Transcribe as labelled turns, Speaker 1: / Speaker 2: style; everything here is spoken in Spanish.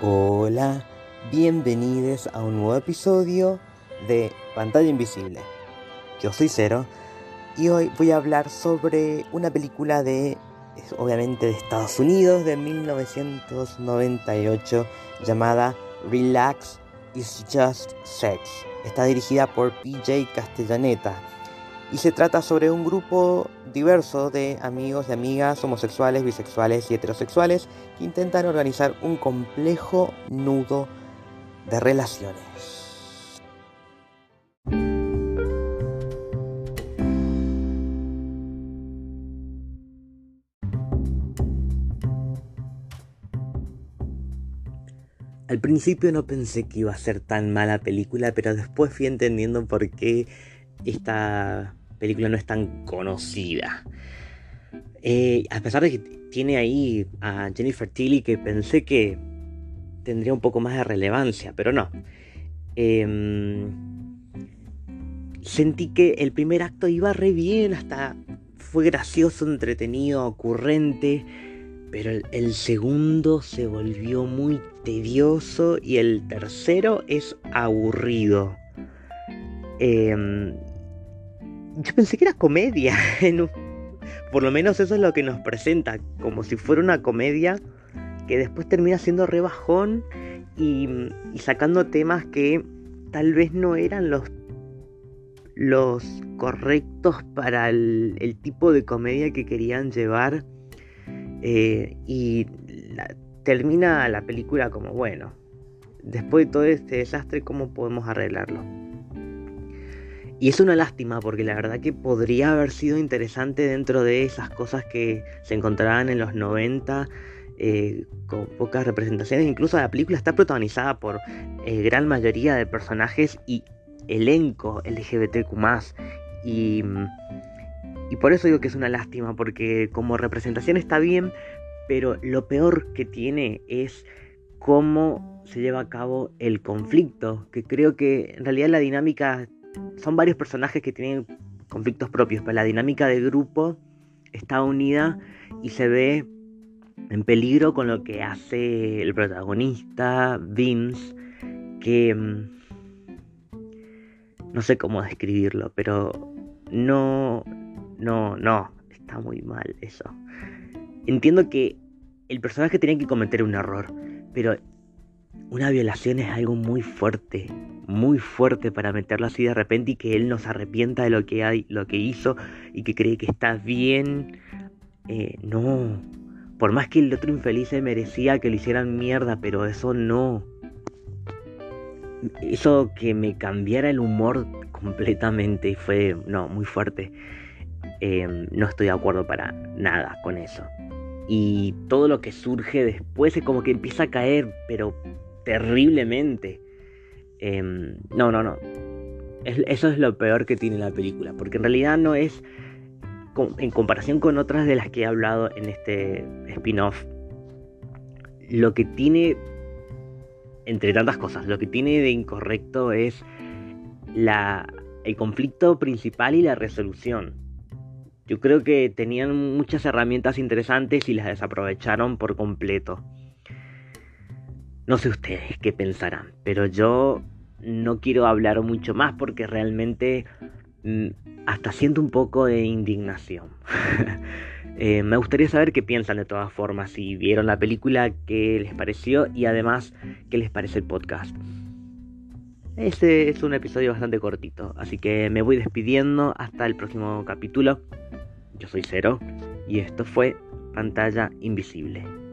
Speaker 1: Hola, bienvenidos a un nuevo episodio de Pantalla Invisible. Yo soy Cero y hoy voy a hablar sobre una película de, obviamente, de Estados Unidos de 1998 llamada Relax is Just Sex. Está dirigida por PJ Castellaneta y se trata sobre un grupo diverso de amigos y amigas homosexuales, bisexuales y heterosexuales que intentan organizar un complejo nudo de relaciones. Al principio no pensé que iba a ser tan mala película, pero después fui entendiendo por qué esta película no es tan conocida. Eh, a pesar de que tiene ahí a Jennifer Tilly, que pensé que tendría un poco más de relevancia, pero no. Em, sentí que el primer acto iba re bien, hasta fue gracioso, entretenido, ocurrente, pero el, segundo se volvió muy tedioso y el tercero es aburrido. Eh, yo pensé que era comedia. Por lo menos eso es lo que nos presenta, como si fuera una comedia que después termina siendo rebajón y, y sacando temas que tal vez no eran los, correctos para el, tipo de comedia que querían llevar. Eh, y termina la película como, bueno, después de todo este desastre, ¿cómo podemos arreglarlo? Y es una lástima porque la verdad que podría haber sido interesante dentro de esas cosas que se encontraban en los 90 eh, con pocas representaciones. Incluso la película está protagonizada por eh, gran mayoría de personajes y elenco LGBTQ. Y, y por eso digo que es una lástima, porque como representación está bien, pero lo peor que tiene es cómo se lleva a cabo el conflicto, que creo que en realidad la dinámica son varios personajes que tienen conflictos propios, pero la dinámica de grupo está unida y se ve en peligro con lo que hace el protagonista, Vince, que mm, no sé cómo describirlo, pero no, no, no, está muy mal eso. Entiendo que el personaje tiene que cometer un error, pero una violación es algo muy fuerte, muy fuerte para meterlo así de repente y que él no se arrepienta de lo que, hay, lo que hizo y que cree que está bien. Eh, no, por más que el otro infeliz se merecía que le hicieran mierda, pero eso no. Eso que me cambiara el humor completamente fue, no, muy fuerte. Em, no estoy de acuerdo para nada con eso. Y todo lo que surge después es como que empieza a caer, pero terriblemente. Em, no, no, no. eso es lo peor que tiene la película, porque en realidad no es, en comparación con otras de las que he hablado en este spin-off, lo que tiene, entre tantas cosas, lo que tiene de incorrecto es la, el conflicto principal y la resolución. Yo creo que tenían muchas herramientas interesantes y las desaprovecharon por completo. No sé ustedes qué pensarán, pero yo no quiero hablar mucho más porque realmente mm, hasta siento un poco de indignación. Eh, me gustaría saber qué piensan de todas formas, si vieron la película, qué les pareció y además qué les parece el podcast. Este es un episodio bastante cortito, así que me voy despidiendo hasta el próximo capítulo. Yo soy Cero y esto fue Pantalla Invisible.